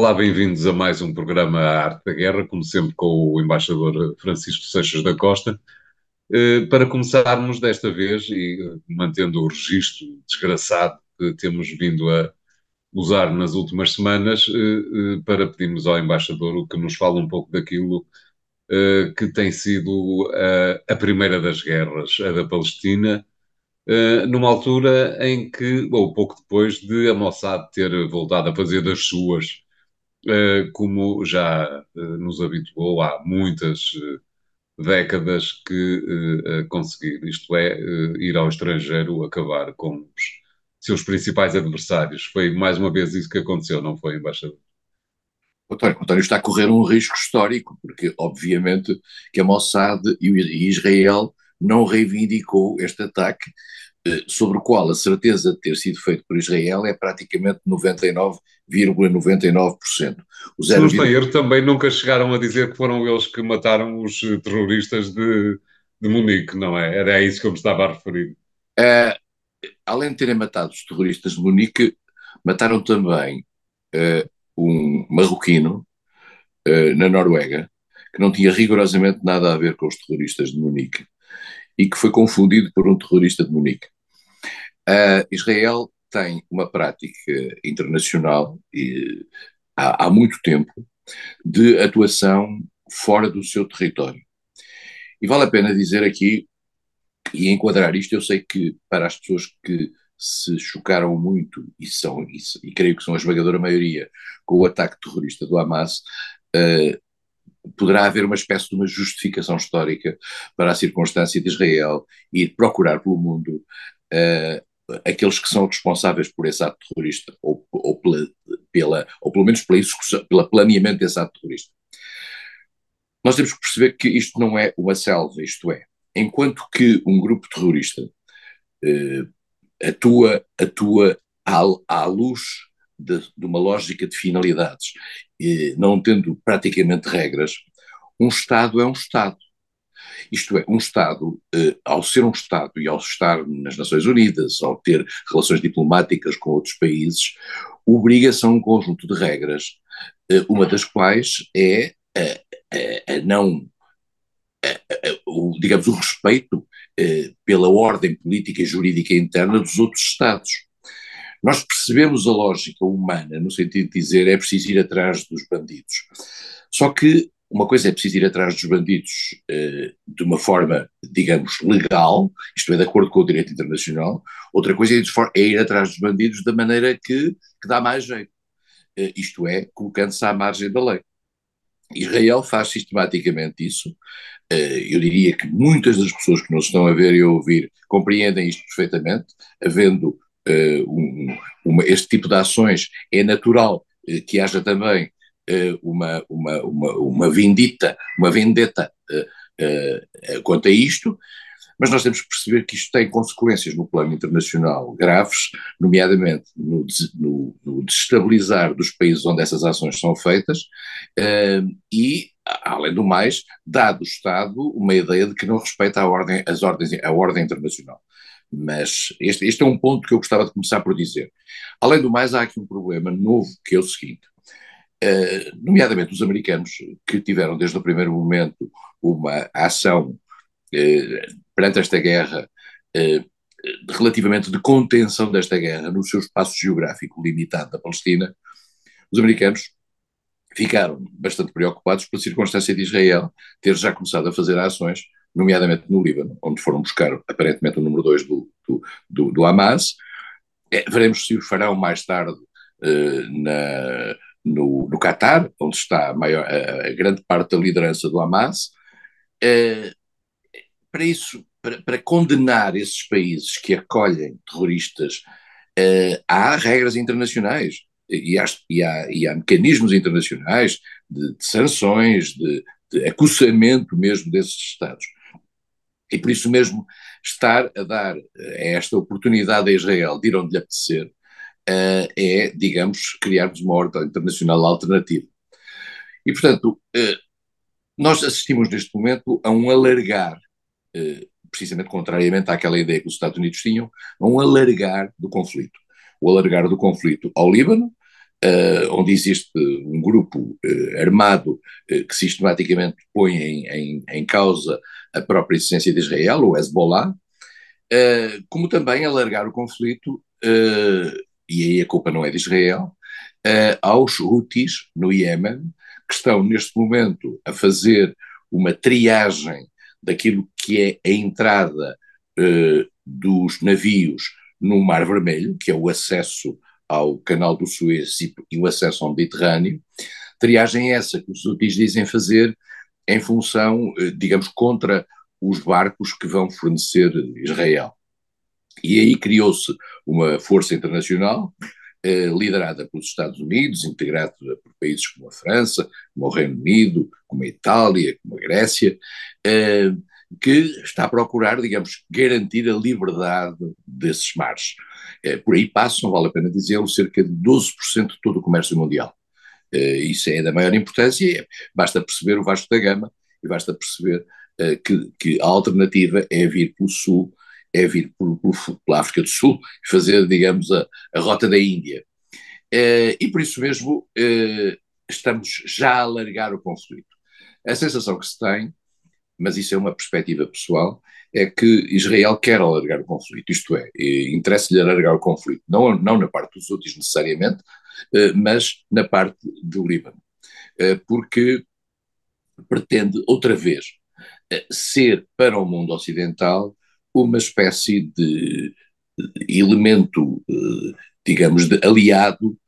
Olá, bem-vindos a mais um programa Arte da Guerra, como sempre com o embaixador Francisco Seixas da Costa. Eh, para começarmos desta vez, e mantendo o registro desgraçado que temos vindo a usar nas últimas semanas, eh, eh, para pedirmos ao embaixador o que nos fala um pouco daquilo que tem sido a primeira das guerras, a da Palestina, numa altura em que, ou pouco depois de a Mossad ter voltado a fazer das suas eh, como já eh, nos habituou há muitas eh, décadas que conseguir, isto é, ir ao estrangeiro acabar com os seus principais adversários. Foi mais uma vez isso que aconteceu, não foi, embaixador? António, António está a correr um risco histórico, porque obviamente que a Mossad e Israel não reivindicou este ataque eh, sobre o qual a certeza de ter sido feito por Israel é praticamente 99,99%. ,99%. O Se não erro, também nunca chegaram a dizer que foram eles que mataram os eh, terroristas de, de Munique, não é? Era a isso que eu me estava a referir. Uh, além de terem matado os terroristas de Munique, mataram também uh, um marroquino uh, na Noruega, que não tinha rigorosamente nada a ver com os terroristas de Munique e que foi confundido por um terrorista de Munique. Uh, Israel tem uma prática internacional e, há, há muito tempo de atuação fora do seu território. E vale a pena dizer aqui e enquadrar isto, eu sei que para as pessoas que se chocaram muito, e são, e, e creio que são a esmagadora maioria, com o ataque terrorista do Hamas, uh, poderá haver uma espécie de uma justificação histórica para a circunstância de Israel e procurar pelo mundo uh, aqueles que são responsáveis por esse ato terrorista, ou, ou, pela, pela, ou pelo menos pela execução, pela planeamento desse ato terrorista. Nós temos que perceber que isto não é uma selva, isto é, enquanto que um grupo terrorista uh, atua, atua à, à luz de, de, uma lógica de finalidades, e não tendo praticamente regras, um Estado é um Estado. Isto é, um Estado, eh, ao ser um Estado e ao estar nas Nações Unidas, ao ter relações diplomáticas com outros países, obriga-se a um conjunto de regras, eh, uma das quais é a, a, a não, a, o, digamos, o respeito eh, pela ordem política e jurídica interna dos outros Estados. Nós percebemos a lógica humana, no sentido de dizer é preciso ir atrás dos bandidos. Só que uma coisa é preciso ir atrás dos bandidos eh, de uma forma, digamos, legal, isto é, de acordo com o direito internacional, outra coisa é, é ir atrás dos bandidos da maneira que, que dá mais jeito, eh, isto é, colocando-se à margem da lei. Israel faz sistematicamente isso. Eh, eu diria que muitas das pessoas que nos estão a ver e a ouvir compreendem isto perfeitamente, havendo um, uma, este tipo de ações, é natural uh, que haja também uh, uma, uma, uma, uma vindita, uma quanto a isto, mas nós temos que perceber que isto tem consequências no plano internacional graves, nomeadamente no, no, no desestabilizar dos países onde essas ações são feitas, e, além do mais, dá do Estado uma ideia de que não respeita a ordem, as ordens, a ordem internacional. Mas este, este é um ponto que eu gostava de começar por dizer. Além do mais, há aqui um problema novo, que é o seguinte, uh, nomeadamente os americanos, que tiveram desde o primeiro momento uma ação uh, perante esta guerra uh, relativamente de contenção desta guerra no seu espaço geográfico limitado da Palestina, os americanos ficaram bastante preocupados pela circunstância de Israel ter já começado a fazer ações nomeadamente no Líbano, onde foram buscar aparentemente o número 2 do, do, do, do, Hamas. É, veremos se o farão mais tarde uh, na, no, no Qatar, onde está a, maior, a, a, grande parte da liderança do Hamas. Uh, para isso, para, para, condenar esses países que acolhem terroristas, uh, há regras internacionais e há, e há, e há mecanismos internacionais de, de sanções, de, de acussamento mesmo desses Estados. E por isso mesmo, estar a dar eh, esta oportunidade a Israel de ir onde lhe apetecer uh, é, digamos, criarmos uma ordem internacional alternativa. E, portanto, uh, nós assistimos neste momento a um alargar, precisamente contrariamente àquela ideia que os Estados Unidos tinham, a um alargar do conflito. O alargar do conflito ao Líbano, uh, onde existe um grupo uh, armado uh, que sistematicamente põe em, em, em, causa a própria existência de Israel, o Hezbollah, como também alargar o conflito, e aí a culpa não é de Israel, aos Houthis no Iémen, que estão neste momento a fazer uma triagem daquilo que é a entrada dos navios no Mar Vermelho, que é o acesso ao Canal do Suez e o acesso ao Mediterrâneo, triagem essa que os úteis dizem fazer em função, eh, digamos, contra os barcos que vão fornecer Israel. E aí criou-se uma força internacional eh, liderada pelos Estados Unidos, integrada por países como a França, como o Reino Unido, como a Itália, como a Grécia, eh, que está a procurar, digamos, garantir a liberdade desses mares. É, por aí passam, vale a pena dizê-lo, cerca de 12% de todo o comércio mundial. É, isso é da maior importância, basta perceber o vasto da gama e basta perceber é, que, que, a alternativa é vir pelo sul, é vir por, por, pela África do Sul e fazer, digamos, a, a rota da Índia. e por isso mesmo estamos já a alargar o conflito. A sensação que se tem mas isso é uma perspectiva pessoal, é que Israel quer alargar o conflito, isto é, interessa-lhe alargar o conflito, não, não na parte dos outros necessariamente, eh, mas na parte do Líbano, eh, porque pretende outra vez eh, ser para o mundo ocidental uma espécie de elemento, digamos, de aliado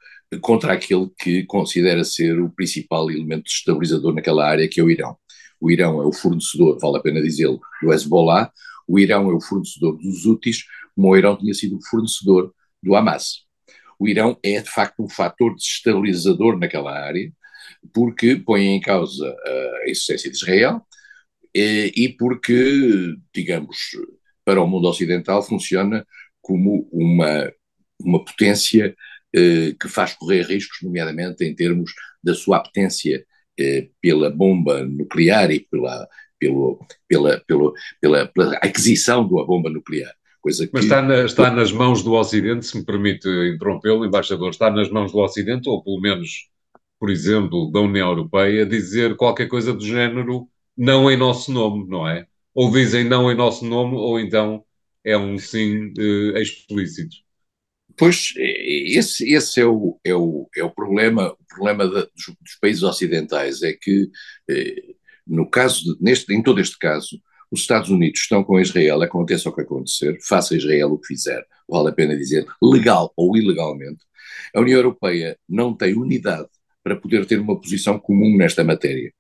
contra aquele que considera ser o principal elemento estabilizador naquela área, que é o Irão. O Irão é o fornecedor, vale a pena dizê-lo, do Hezbollah, o Irão é o fornecedor dos Houthis, como o Irão tinha sido o fornecedor do Hamas. O Irão é, de facto, um fator desestabilizador naquela área, porque põe em causa a existência de Israel e porque, digamos, para o mundo ocidental funciona como uma, uma potência eh, que faz correr riscos, nomeadamente em termos da sua apetência eh, pela bomba nuclear e pela, pelo, pela, pelo, pela, pela aquisição da bomba nuclear. Coisa que... Mas está, na, está nas mãos do Ocidente, se me permite interrompê-lo, embaixador, está nas mãos do Ocidente, ou pelo menos, por exemplo, da União Europeia, dizer qualquer coisa do género não em nosso nome, não é? Ou dizem não em nosso nome, ou então é um sim eh, explícito. Pois, esse, esse é, o, é, o, é o problema, o problema dos, dos, países ocidentais, é que, eh, no caso, de, neste, em todo este caso, os Estados Unidos estão com Israel, aconteça o que acontecer, faça Israel o que fizer, vale a pena dizer, legal ou ilegalmente, a União Europeia não tem unidade para poder ter uma posição comum nesta matéria.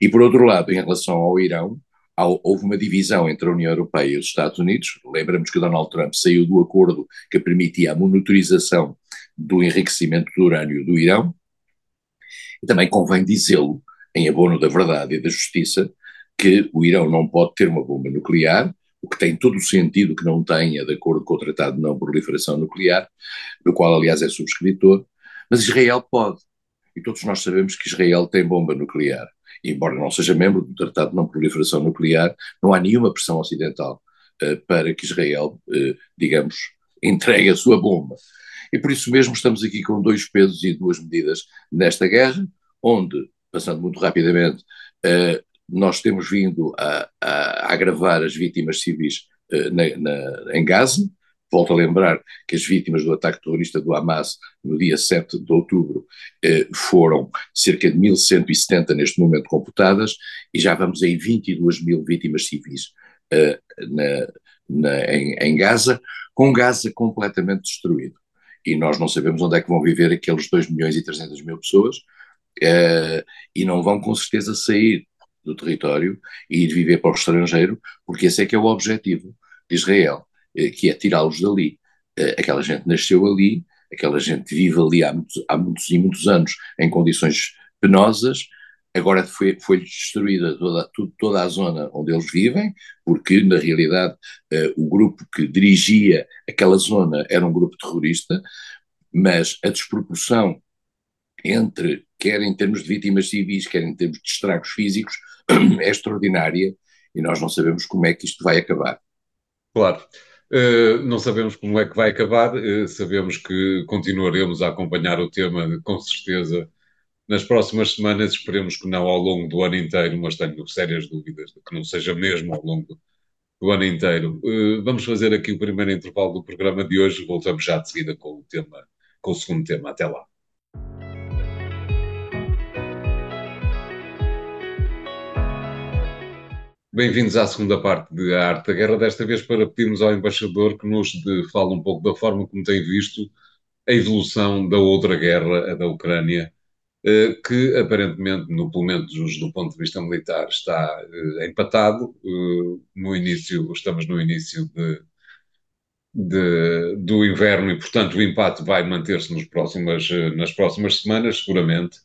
E, por outro lado, em relação ao Irão, houve uma divisão entre a União Europeia e os Estados Unidos. Lembramos que Donald Trump saiu do acordo que permitia a monitorização do enriquecimento do urânio do Irão. E também convém dizê-lo, em abono da verdade e da justiça, que o Irão não pode ter uma bomba nuclear, o que tem todo o sentido que não tenha, de acordo com o Tratado de Não Proliferação Nuclear, do qual, aliás, é subscritor, mas Israel pode. E todos nós sabemos que Israel tem bomba nuclear embora não seja membro do Tratado de Não Proliferação Nuclear, não há nenhuma pressão ocidental uh, para que Israel, uh, digamos, entregue a sua bomba. E por isso mesmo estamos aqui com dois pesos e duas medidas nesta guerra, onde, passando muito rapidamente, uh, nós temos vindo a, a, a, agravar as vítimas civis na, na, em Gaza, Volto a lembrar que as vítimas do ataque terrorista do Hamas no dia 7 de outubro eh, foram cerca de 1.170 neste momento computadas e já vamos em 22 mil vítimas civis eh, na, na, em, em Gaza, com Gaza completamente destruído. E nós não sabemos onde é que vão viver aqueles 2 milhões e 300 mil pessoas eh, e não vão com certeza sair do território e ir viver para o estrangeiro, porque esse é que é o objetivo de Israel que é tirá-los dali. Eh, aquela gente nasceu ali, aquela gente vive ali há muitos, há muitos e muitos anos em condições penosas, agora foi, foi destruída toda, toda a zona onde eles vivem, porque na realidade uh, o grupo que dirigia aquela zona era um grupo terrorista, mas a desproporção entre, quer em termos de vítimas civis, quer em termos de estragos físicos, é extraordinária e nós não sabemos como é que isto vai acabar. Claro. Uh, não sabemos como é que vai acabar, uh, sabemos que continuaremos a acompanhar o tema com certeza nas próximas semanas. Esperemos que não ao longo do ano inteiro, mas tenho sérias dúvidas de que não seja mesmo ao longo do ano inteiro. Uh, vamos fazer aqui o primeiro intervalo do programa de hoje. Voltamos já de seguida com o tema, com o segundo tema. Até lá. Bem-vindos à segunda parte de Arte da Guerra, desta vez para pedirmos ao embaixador que nos fale um pouco da forma como tem visto a evolução da outra guerra, a da Ucrânia, eh, que aparentemente, no, pelo menos do ponto de vista militar, está eh, empatado. Eh, no início, estamos no início de, de, do inverno e, portanto, o empate vai manter-se nas próximas semanas, seguramente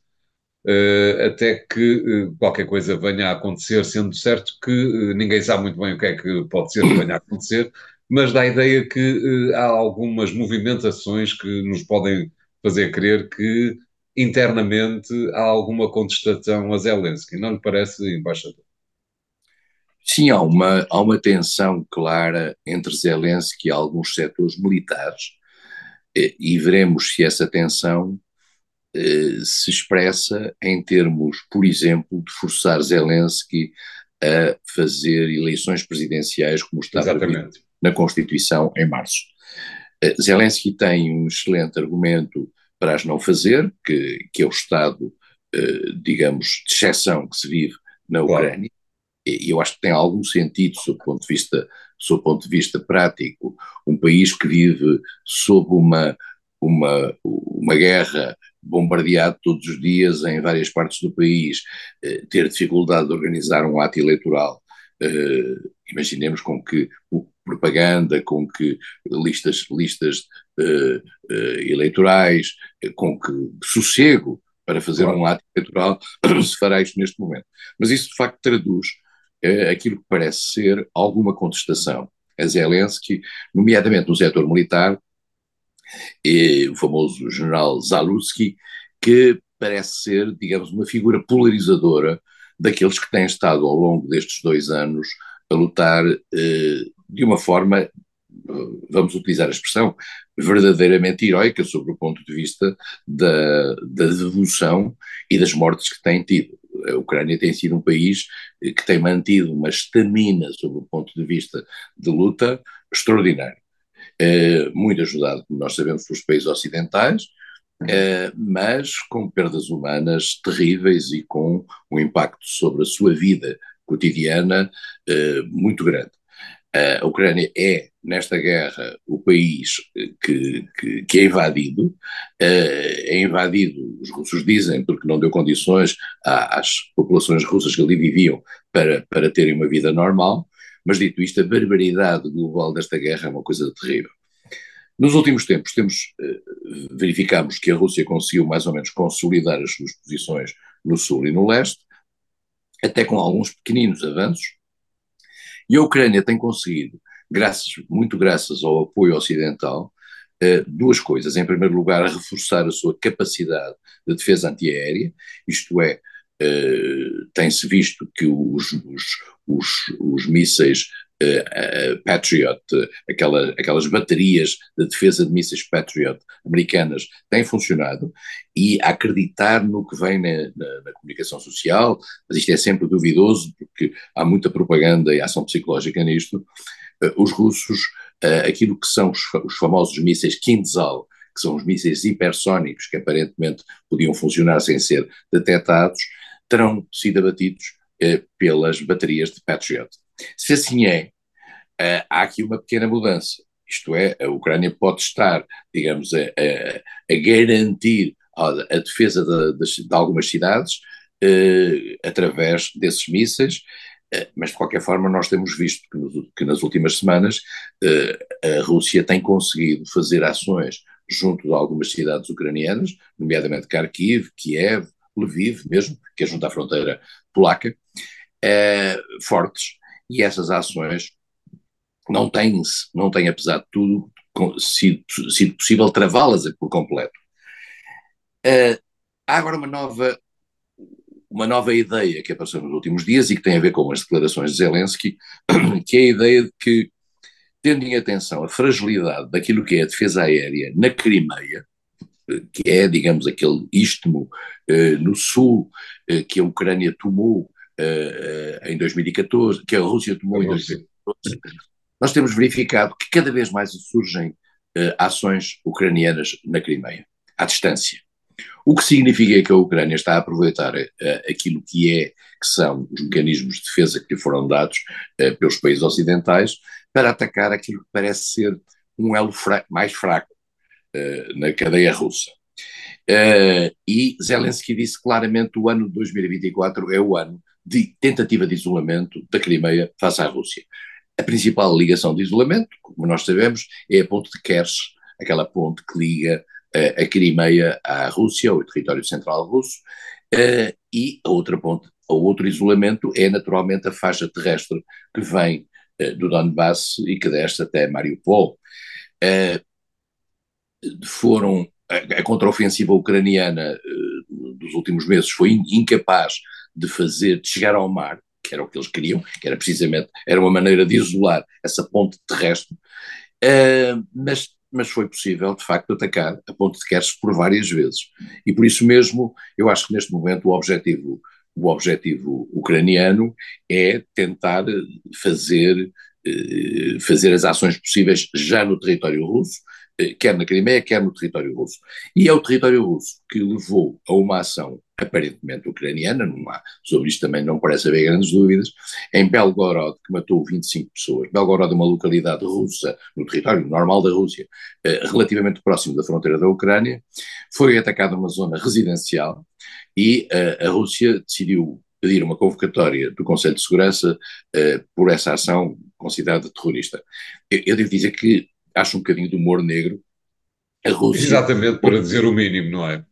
até que uh, qualquer coisa venha a acontecer, sendo certo que uh, ninguém sabe muito bem o que é que pode ser que venha a acontecer, mas dá a ideia que há algumas movimentações que nos podem fazer crer que internamente há alguma contestação a Zelensky. Não lhe parece, embaixador? Sim, há uma, há uma tensão clara entre Zelensky e alguns setores militares, e veremos se essa tensão eh, se expressa em termos, por exemplo, de forçar Zelensky a fazer eleições presidenciais como está na Constituição em março. Uh, Zelensky tem um excelente argumento para as não fazer, que, que é o estado, uh, digamos, de exceção que se vive na Ucrânia. E eu acho que tem algum sentido, sob o ponto de vista, sob ponto de vista prático, um país que vive sob uma, uma, uma guerra bombardeado todos os dias em várias partes do país, eh, ter dificuldade de organizar um ato eleitoral, eh, imaginemos com que propaganda, com que listas, listas eh, eleitorais, com que sossego para fazer um ato eleitoral, se fará isto neste momento. Mas isso de facto traduz aquilo que parece ser alguma contestação a Zelensky, nomeadamente no setor militar, e o famoso general Zalutsky, que parece ser, digamos, uma figura polarizadora daqueles que têm estado ao longo destes dois anos a lutar eh, de uma forma, vamos utilizar a expressão, verdadeiramente heroica sobre o ponto de vista da, da devolução e das mortes que têm tido. A Ucrânia tem sido um país que tem mantido uma estamina sobre o ponto de vista de luta extraordinário. Eh, muito ajudado, como nós sabemos, pelos países ocidentais, eh, mas com perdas humanas terríveis e com um impacto sobre a sua vida cotidiana eh, muito grande. A Ucrânia é, nesta guerra, o país que, que, que, é invadido. É invadido, os russos dizem, porque não deu condições às populações russas que ali viviam para, para terem uma vida normal. Mas, dito isto, a barbaridade global desta guerra é uma coisa terrível. Nos últimos tempos, temos, eh, verificamos que a Rússia conseguiu mais ou menos consolidar as suas posições no sul e no leste, até com alguns pequeninos avanços, e a Ucrânia tem conseguido, graças, muito graças ao apoio ocidental, eh, duas coisas. Em primeiro lugar, reforçar a sua capacidade de defesa antiaérea, isto é, tem-se visto que os, os, os, os mísseis uh, uh, Patriot, aquela, aquelas baterias de defesa de mísseis Patriot americanas têm funcionado e acreditar no que vem na, na, na, comunicação social, mas isto é sempre duvidoso porque há muita propaganda e ação psicológica nisto, os russos, aquilo que são os, os famosos mísseis Kinzhal, que são os mísseis hipersónicos que aparentemente podiam funcionar sem ser detectados, terão sido abatidos eh, pelas baterias de Patriot. Se assim é, eh, há aqui uma pequena mudança. Isto é, a Ucrânia pode estar, digamos, a, a, a garantir a, a defesa de, de, de, algumas cidades eh, através desses mísseis, eh, mas de qualquer forma nós temos visto que, no, que nas últimas semanas a Rússia tem conseguido fazer ações junto de algumas cidades ucranianas, nomeadamente Kharkiv, Kiev, Lviv mesmo, que é junto à fronteira polaca, é, fortes. E essas ações não têm, não têm apesar de tudo, sido, sido possível travá-las por completo. É, há agora uma nova, uma nova ideia que apareceu nos últimos dias e que tem a ver com as declarações de Zelensky, que é a ideia de que tendo em atenção a fragilidade daquilo que é a defesa aérea na Crimeia, que é, digamos, aquele istmo uh, no sul uh, que a Ucrânia tomou uh, em 2014, que a Rússia tomou em 2014, nós temos verificado que cada vez mais surgem ações ucranianas na Crimeia, à distância. O que significa que a Ucrânia está a aproveitar aquilo que é que são os mecanismos de defesa que lhe foram dados pelos países ocidentais para atacar aquilo que parece ser um elo fra mais fraco. uh, na cadeia russa. Uh, e Zelensky disse claramente que o ano de 2024 é o ano de tentativa de isolamento da Crimeia face à Rússia. A principal ligação de isolamento, como nós sabemos, é a ponte de Kerch, aquela ponte que liga uh, a Crimeia à Rússia, ao território central russo, uh, e a outra ponte, o outro isolamento é naturalmente a faixa terrestre que vem eh, do Donbass e que desce até Mariupol. Foram a, contraofensiva ucraniana eh, dos últimos meses foi incapaz de fazer, de chegar ao mar, que era o que eles queriam, que era precisamente, era uma maneira de isolar essa ponte terrestre, mas, mas foi possível, de facto, atacar a ponte de Kerch por várias vezes. E por isso mesmo, eu acho que neste momento o objetivo o objetivo ucraniano é tentar fazer, eh, fazer as ações possíveis já no território russo, quer na Crimeia, quer no território russo. E é o território russo que levou a uma ação aparentemente ucraniana, há, sobre isto também não parece haver grandes dúvidas, em Belgorod, que matou 25 pessoas. Belgorod é uma localidade russa, no território normal da Rússia, eh, relativamente próximo da fronteira da Ucrânia, foi atacada uma zona residencial e uh, a Rússia decidiu pedir uma convocatória do Conselho de Segurança por essa ação considerada terrorista. Eu, eu, devo dizer que acho um bocadinho de humor negro a Rússia. Exatamente, para dizer o mínimo, não é?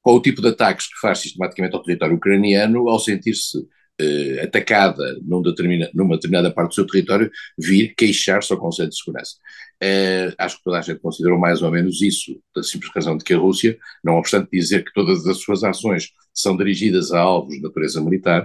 Com o tipo de ataques que faz sistematicamente ao território ucraniano, ao sentir-se uh, atacada num determina, numa determinada parte do seu território, vir queixar-se ao Conselho de Segurança. Uh, acho que toda a gente considerou mais ou menos isso, da simples razão de que a Rússia, não obstante dizer que todas as suas ações são dirigidas a alvos de natureza militar,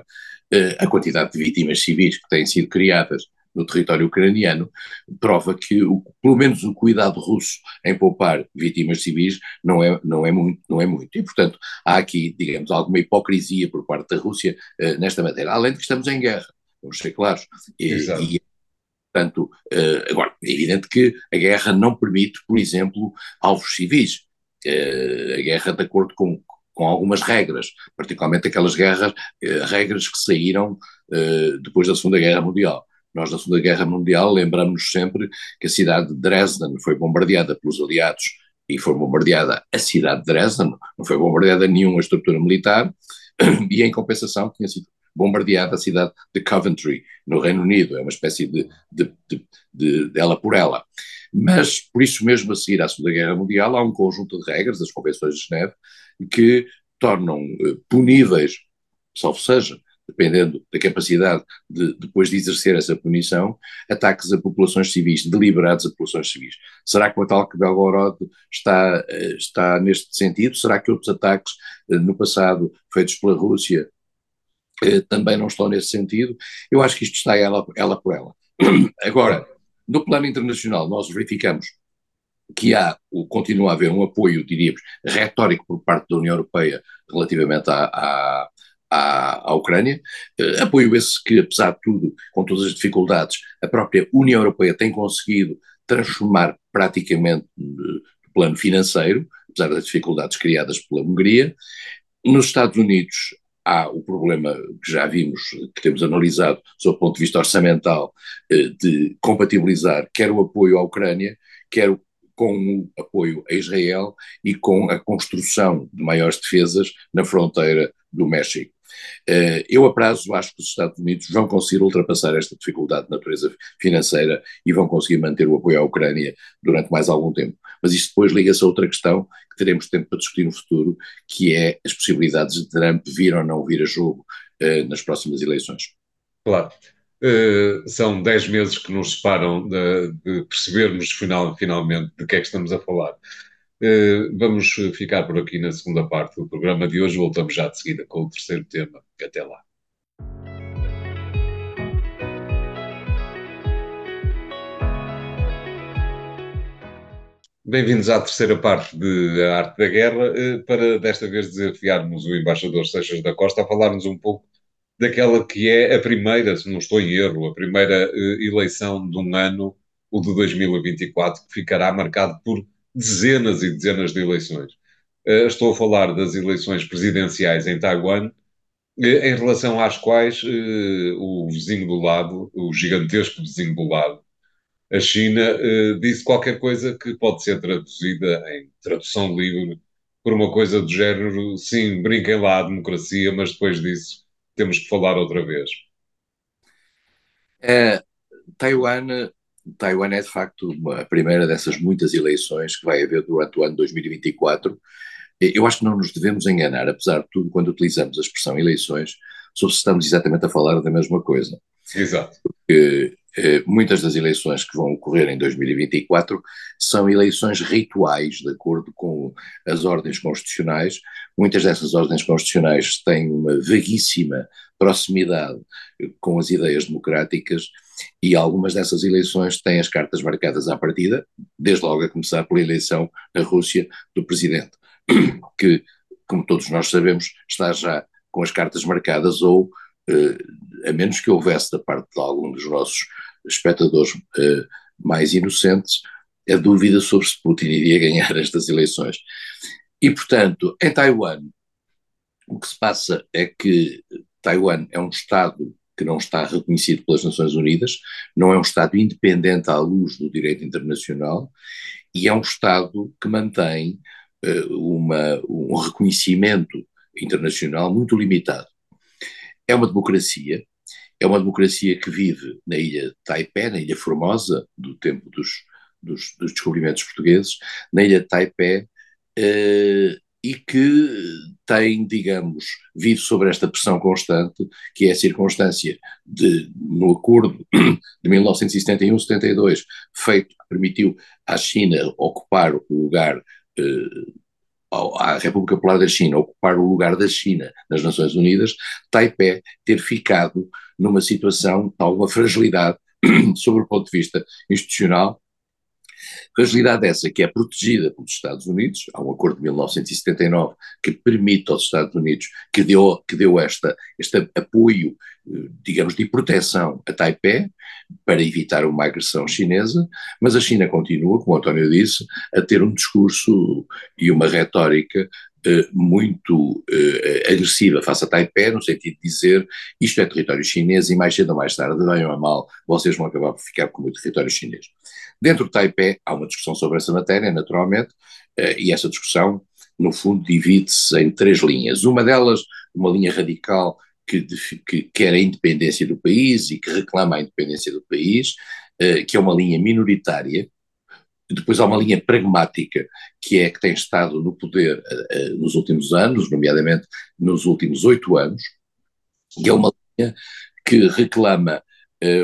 uh, a quantidade de vítimas civis que têm sido criadas no território ucraniano, prova que o, pelo menos o cuidado russo em poupar vítimas civis não é, não é, muito, não é muito. E, portanto, há aqui, digamos, alguma hipocrisia por parte da Rússia uh, nesta matéria, além de que estamos em guerra, vamos ser claros. E, e, portanto, uh, agora, é evidente que a guerra não permite, por exemplo, alvos civis. Uh, a guerra, de acordo com, com algumas regras, particularmente aquelas guerras, regras que saíram depois da Segunda Guerra Mundial. Nós, na Segunda Guerra Mundial, lembramos-nos sempre que a cidade de Dresden foi bombardeada pelos aliados e foi bombardeada a cidade de Dresden, não foi bombardeada nenhuma estrutura militar, e em compensação tinha sido bombardeada a cidade de Coventry, no Reino Unido, é uma espécie de, de, de, de, de ela por ela. Mas, por isso mesmo, a seguir à Segunda Guerra Mundial, há um conjunto de regras das Convenções de Geneve que tornam uh, puníveis, salvo seja, dependendo da capacidade de, depois de exercer essa punição, ataques a populações civis, deliberados a populações civis. Será que o ataque de Belgorod está, eh, está neste sentido? Será que outros ataques eh, no passado feitos pela Rússia eh, também não estão nesse sentido? Eu acho que isto está ela, ela por ela. Agora, no plano internacional, nós verificamos que há, continua a haver um apoio, diríamos, retórico por parte da União Europeia relativamente à, à, à, à Ucrânia. Uh, apoio esse que, apesar de tudo, com todas as dificuldades, a própria União Europeia tem conseguido transformar praticamente no plano financeiro, apesar das dificuldades criadas pela Hungria. Nos Estados Unidos há o problema que já vimos, que temos analisado, sob o ponto de vista orçamental, uh, de compatibilizar quer o apoio à Ucrânia, quer o com o apoio a Israel e com a construção de maiores defesas na fronteira do México. Eh, eu, a prazo, acho que os Estados Unidos vão conseguir ultrapassar esta dificuldade de natureza financeira e vão conseguir manter o apoio à Ucrânia durante mais algum tempo. Mas isto depois liga-se a outra questão que teremos tempo para discutir no futuro, que é as possibilidades de Trump vir ou não vir a jogo uh, nas próximas eleições. Claro. Uh, são 10 meses que nos separam de, de percebermos final, finalmente de que é que estamos a falar. Eh, vamos ficar por aqui na segunda parte do programa de hoje. Voltamos já de seguida com o terceiro tema. Até lá. Bem-vindos à terceira parte de A Arte da Guerra, eh, para desta vez desafiarmos o embaixador Seixas da Costa a falar-nos um pouco daquela que é a primeira, se não estou em erro, a primeira eh, eleição de um ano, o de 2024, que ficará marcado por dezenas e dezenas de eleições. Eh, estou a falar das eleições presidenciais em Taiwan, em relação às quais o vizinho do lado, o gigantesco vizinho do lado, a China disse qualquer coisa que pode ser traduzida em tradução livre por uma coisa do género, sim, brinquem lá a democracia, mas depois disso temos que falar outra vez. É, Taiwan, Taiwan é de facto uma, a primeira dessas muitas eleições que vai haver durante o ano 2024. Eu acho que não nos devemos enganar, apesar de tudo, quando utilizamos a expressão eleições, sobre se estamos exatamente a falar da mesma coisa. Exato. Porque muitas das eleições que vão ocorrer em 2024 são eleições rituais, de acordo com as ordens constitucionais. Muitas dessas ordens constitucionais têm uma vaguíssima proximidade com as ideias democráticas e algumas dessas eleições têm as cartas marcadas à partida, desde logo a começar pela eleição na Rússia do presidente, que, como todos nós sabemos, está já com as cartas marcadas ou, eh, a menos que houvesse da parte de algum dos nossos espectadores uh, mais inocentes a dúvida sobre se Putin iria ganhar estas eleições. E, portanto, em Taiwan, o que se passa é que Taiwan é um Estado que não está reconhecido pelas Nações Unidas, não é um Estado independente à luz do direito internacional e é um Estado que mantém uh, uma, um reconhecimento internacional muito limitado. É uma democracia, é uma democracia que vive na ilha Taipei, na ilha Formosa, do tempo dos, dos, dos descobrimentos portugueses, na ilha Taipei, eh, e que tem, digamos, vive sobre esta pressão constante, que é a circunstância de, no acordo de 1971-72, feito, que permitiu à China ocupar o lugar eh, à República Popular da China ocupar o lugar da China nas Nações Unidas, Taipei ter ficado numa situação de alguma fragilidade sobre o ponto de vista institucional, fragilidade essa que é protegida pelos Estados Unidos, há um acordo de 1979 que permite aos Estados Unidos, que deu, que deu esta, este apoio, eh, digamos, de proteção a Taipei, para evitar uma agressão chinesa, mas a China continua, como o António disse, a ter um discurso e uma retórica muito eh, agressiva face a Taipei, no sentido de dizer isto é território chinês e mais cedo ou mais tarde, bem ou mal, vocês vão acabar por ficar como território chinês. Dentro de Taipei há uma discussão sobre essa matéria, naturalmente, eh, e essa discussão, no fundo, divide-se em três linhas. Uma delas, uma linha radical que, que, quer a independência do país e que reclama a independência do país, que é uma linha minoritária. Depois há uma linha pragmática, que é que tem estado no poder uh, uh, nos últimos anos, nomeadamente nos últimos oito anos, que é uma linha que reclama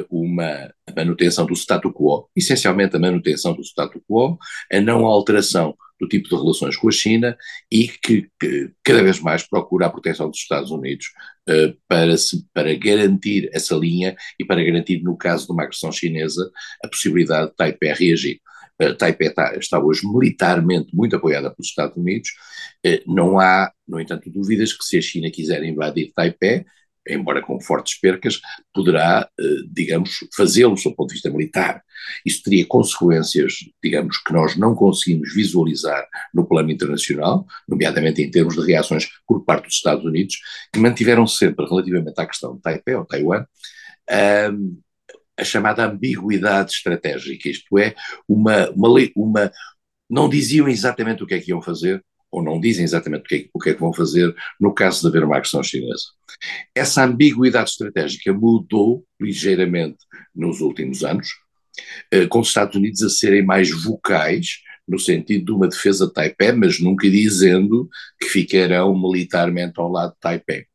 uma manutenção do status quo, essencialmente a manutenção do status quo, a não alteração do tipo de relações com a China e que, que cada vez mais procura a proteção dos Estados Unidos uh, para, se, para garantir essa linha e para garantir, no caso de uma agressão chinesa, a possibilidade de Taipei reagir. Taipei está, está, hoje militarmente muito apoiada pelos Estados Unidos. Uh, não há, no entanto, dúvidas que se a China quiser invadir Taipei, embora com fortes percas, poderá, eh, digamos, fazê-lo do ponto de vista militar. Isso teria consequências, digamos, que nós não conseguimos visualizar no plano internacional, nomeadamente em termos de reações por parte dos Estados Unidos, que mantiveram sempre, relativamente à questão de Taipei ou Taiwan, a chamada ambiguidade estratégica, isto é, uma, uma, uma, não diziam exatamente o que é que iam fazer, ou não dizem exatamente o que, é, o que é que vão fazer no caso de haver uma agressão chinesa. Essa ambiguidade estratégica mudou ligeiramente nos últimos anos, eh, com os Estados Unidos a serem mais vocais no sentido de uma defesa de Taipei, mas nunca dizendo que ficarão militarmente ao lado de Taipei.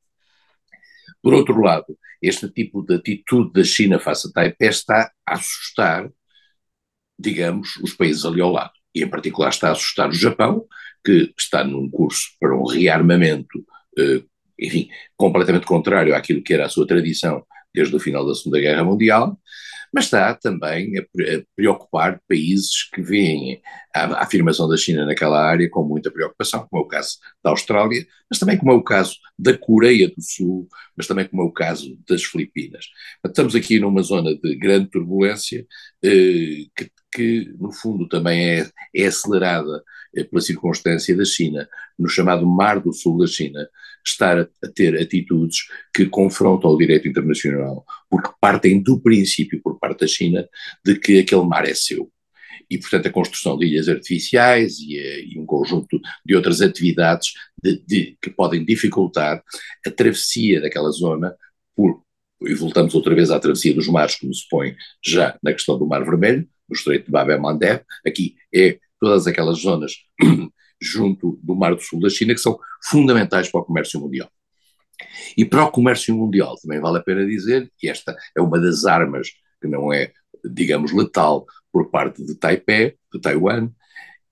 Por outro lado, este tipo de atitude da China face a Taipei está a assustar, digamos, os países ali ao lado. E em particular está a assustar o Japão, que está num curso para um rearmamento, eh, enfim, completamente contrário àquilo que era a sua tradição desde o final da Segunda Guerra Mundial, mas está também a, preocupar países que veem a, afirmação da China naquela área com muita preocupação, como é o caso da Austrália, mas também como é o caso da Coreia do Sul, mas também como é o caso das Filipinas. Estamos aqui numa zona de grande turbulência eh, que, que, no fundo, também é, é acelerada eh, pela circunstância da China, no chamado Mar do Sul da China, estar a, ter atitudes que confrontam o direito internacional, porque partem do princípio, por parte da China, de que aquele mar é seu. E, portanto, a construção de ilhas artificiais e, e um conjunto de outras atividades de, de, que podem dificultar a travessia daquela zona por, e voltamos outra vez à travessia dos mares, como se põe já na questão do Mar Vermelho, no Estreito de Bab el-Mandeb, aqui é todas aquelas zonas junto do Mar do Sul da China que são fundamentais para o comércio mundial. E para o comércio mundial também vale a pena dizer que esta é uma das armas que não é, digamos, letal por parte de Taipei, de Taiwan,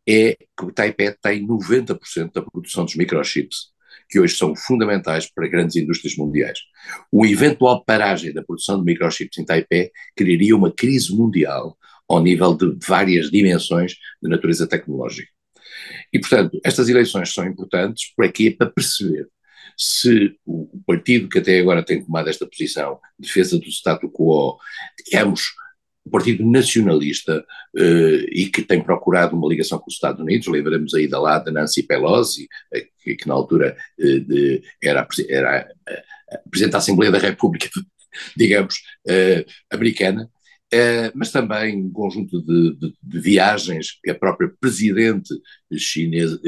é que o Taipei tem 90% da produção dos microchips, que hoje são fundamentais para grandes indústrias mundiais. Uma eventual paragem da produção de microchips em Taipei criaria uma crise mundial ao nível de várias dimensões de natureza tecnológica. E, portanto, estas eleições são importantes para quê? Para perceber se o partido que até agora tem tomado esta posição, defesa do status quo, digamos, o Partido Nacionalista eh, e que tem procurado uma ligação com os Estados Unidos, lembramos aí da lá da Nancy Pelosi, eh, que, que, na altura eh, de, era, era a Presidente da Assembleia da República, digamos, americana, Uh, mas também um conjunto de, de, de, viagens que a própria presidente chinesa uh,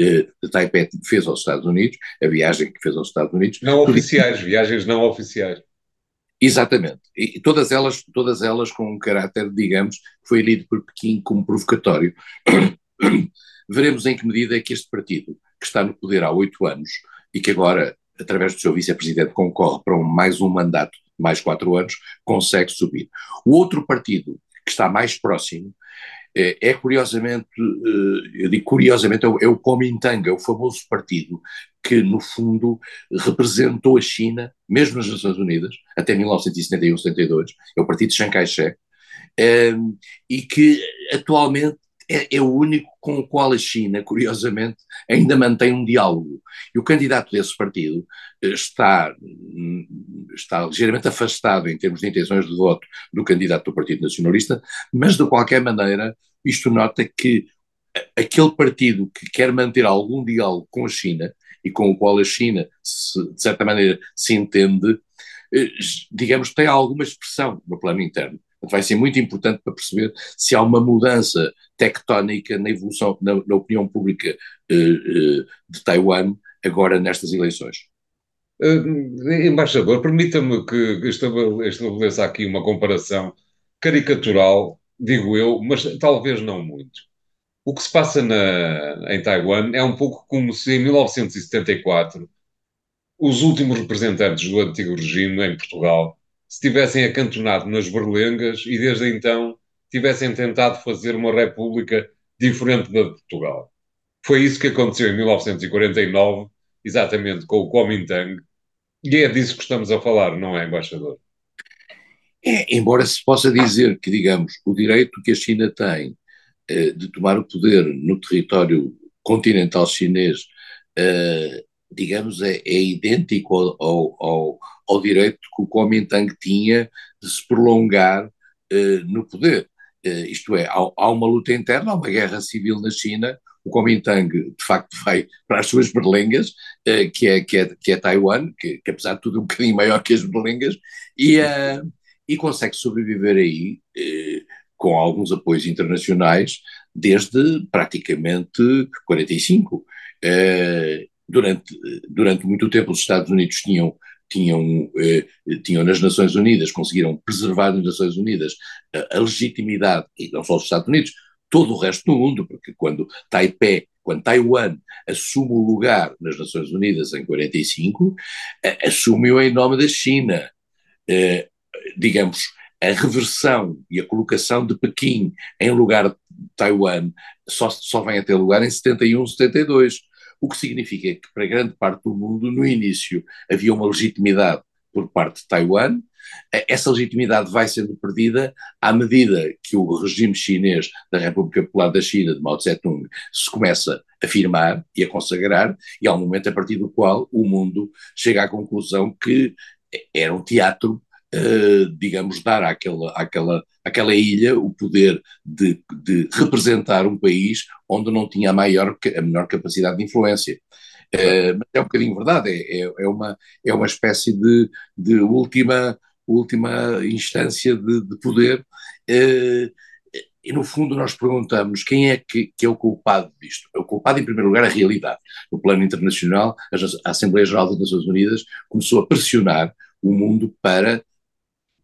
de Taipei fez aos Estados Unidos, a viagem que fez aos Estados Unidos. Não oficiais, viagens não oficiais. Exatamente, e todas elas, todas elas com um caráter, digamos, que foi lido por Pequim como provocatório. Veremos em que medida é que este partido, que está no poder há oito anos e que agora, através do seu vice-presidente, concorre para um, mais um mandato mais quatro anos, consegue subir. O outro partido que está mais próximo é, é curiosamente, eh, eu digo curiosamente, é o, é o Kuomintang, é o famoso partido que, no fundo, representou a China, mesmo nas Nações Unidas, até 1971-72, é o partido de Chiang Kai-shek, eh, e que atualmente é, é, o único com o qual a China, curiosamente, ainda mantém um diálogo. E o candidato desse partido eh, está, hum, está ligeiramente afastado em termos de intenções de voto do candidato do Partido Nacionalista, mas de qualquer maneira isto nota que aquele partido que quer manter algum diálogo com a China e com o qual a China, se, de certa maneira, se entende, eh, digamos, tem alguma expressão no plano interno. Vai ser muito importante para perceber se há uma mudança tectónica na evolução, na, na opinião pública uh, uh, de Taiwan agora nestas eleições. Uh, embaixador, permita-me que estabeleça aqui uma comparação caricatural, digo eu, mas talvez não muito. O que se passa na, em Taiwan é um pouco como se em 1974 os últimos representantes do antigo regime em Portugal se tivessem acantonado nas berlengas e desde então tivessem tentado fazer uma república diferente da de Portugal. Foi isso que aconteceu em 1949, exatamente com o Kuomintang, e é disso que estamos a falar, não é, embaixador? É, embora se possa dizer que, digamos, o direito que a China tem eh, de tomar o poder no território continental chinês eh, digamos, é, é idêntico ao, ao, ao, direito que o Kuomintang tinha de se prolongar uh, no poder. Uh, isto é, há, há, uma luta interna, há uma guerra civil na China, o Kuomintang de facto vai para as suas berlengas, uh, que, é, que, é, que é Taiwan, que, que, apesar de tudo é um bocadinho maior que as berlengas, e, e consegue sobreviver aí com alguns apoios internacionais desde praticamente 45. Uh, durante, durante muito tempo os Estados Unidos tinham, tinham, eh, tinham nas Nações Unidas, conseguiram preservar nas Nações Unidas a, a, legitimidade, e não só os Estados Unidos, todo o resto do mundo, porque quando Taipei, quando Taiwan assume o lugar nas Nações Unidas em 45, assume-o em nome da China. Eh, digamos, a reversão e a colocação de Pequim em lugar de Taiwan só, só vem a ter lugar em 71, 72 o que significa que para grande parte do mundo, no início, havia uma legitimidade por parte de Taiwan, essa legitimidade vai sendo perdida à medida que o regime chinês da República Popular da China, de Mao Tse-tung, se começa a afirmar e a consagrar, e há um momento a partir do qual o mundo chega à conclusão que era um teatro Uh, digamos, dar àquela, àquela, àquela ilha o poder de, de, representar um país onde não tinha a, maior, a menor capacidade de influência. Uh, mas é um bocadinho verdade, é, é, é, uma, é uma espécie de, de última, última instância de, de poder. Uh, e no fundo nós perguntamos quem é que, que, é o culpado disto. O culpado, em primeiro lugar, é a realidade. No plano internacional, a Assembleia Geral das Nações Unidas começou a pressionar o mundo para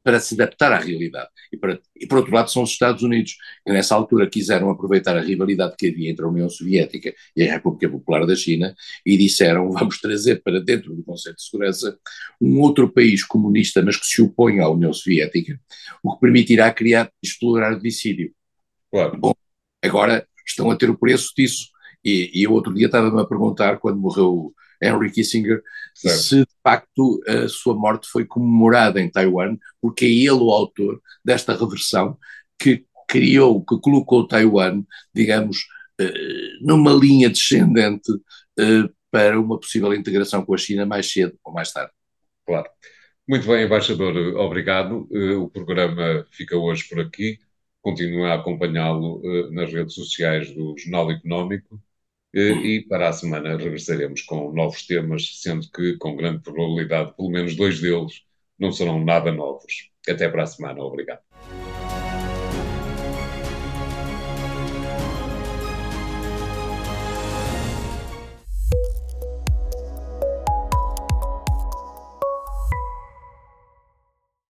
para se adaptar à realidade. E, para, e, por outro lado, são os Estados Unidos, que nessa altura quiseram aproveitar a rivalidade que havia entre a União Soviética e a República Popular da China e disseram: vamos trazer para dentro do Conselho de Segurança um outro país comunista, mas que se opõe à União Soviética, o que permitirá criar, explorar o dissídio. Claro. Bom, agora estão a ter o preço disso. E, e outro dia estava-me a perguntar, quando morreu Henry Kissinger, certo. se de facto a sua morte foi comemorada em Taiwan, porque é ele o autor desta reversão que criou, que colocou Taiwan, digamos, eh, numa linha descendente eh, para uma possível integração com a China mais cedo ou mais tarde. Claro. Muito bem, embaixador, obrigado. Eh, o programa fica hoje por aqui. Continue a acompanhá-lo nas redes sociais do Jornal Económico e para a semana regressaremos com novos temas, sendo que, com grande probabilidade, pelo menos dois deles não serão nada novos. Até para a semana. Obrigado.